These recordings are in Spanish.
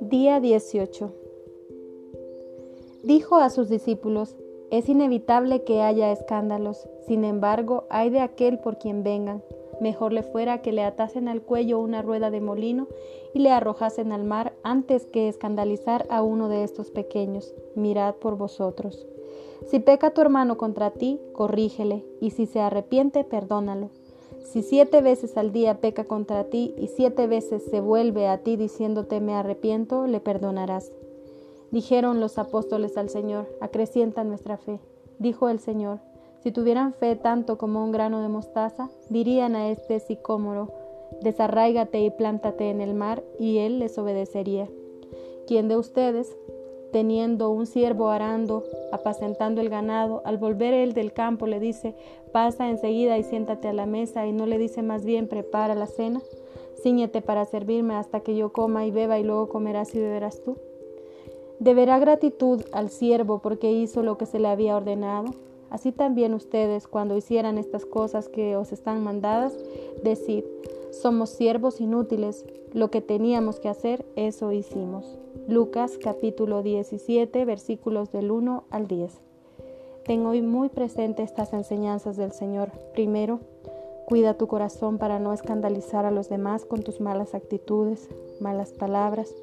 Día 18. Dijo a sus discípulos, es inevitable que haya escándalos, sin embargo, hay de aquel por quien vengan. Mejor le fuera que le atasen al cuello una rueda de molino y le arrojasen al mar antes que escandalizar a uno de estos pequeños. Mirad por vosotros. Si peca tu hermano contra ti, corrígele, y si se arrepiente, perdónalo. Si siete veces al día peca contra ti y siete veces se vuelve a ti diciéndote me arrepiento, le perdonarás. Dijeron los apóstoles al Señor, acrecienta nuestra fe. Dijo el Señor, si tuvieran fe tanto como un grano de mostaza, dirían a este sicómoro, desarráigate y plántate en el mar, y él les obedecería. ¿Quién de ustedes, teniendo un siervo arando, apacentando el ganado, al volver él del campo le dice, pasa enseguida y siéntate a la mesa, y no le dice más bien, prepara la cena, ciñete para servirme hasta que yo coma y beba y luego comerás y beberás tú. Deberá gratitud al siervo porque hizo lo que se le había ordenado. Así también ustedes, cuando hicieran estas cosas que os están mandadas, decid, somos siervos inútiles, lo que teníamos que hacer, eso hicimos. Lucas capítulo 17 versículos del 1 al 10. Tengo hoy muy presente estas enseñanzas del Señor. Primero, cuida tu corazón para no escandalizar a los demás con tus malas actitudes, malas palabras.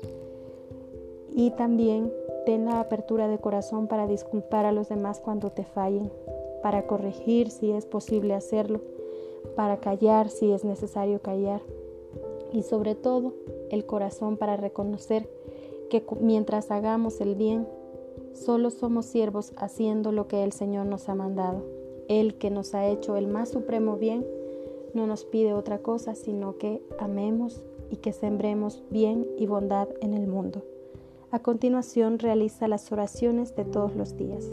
Y también ten la apertura de corazón para disculpar a los demás cuando te fallen, para corregir si es posible hacerlo para callar si es necesario callar y sobre todo el corazón para reconocer que mientras hagamos el bien, solo somos siervos haciendo lo que el Señor nos ha mandado. Él que nos ha hecho el más supremo bien, no nos pide otra cosa sino que amemos y que sembremos bien y bondad en el mundo. A continuación realiza las oraciones de todos los días.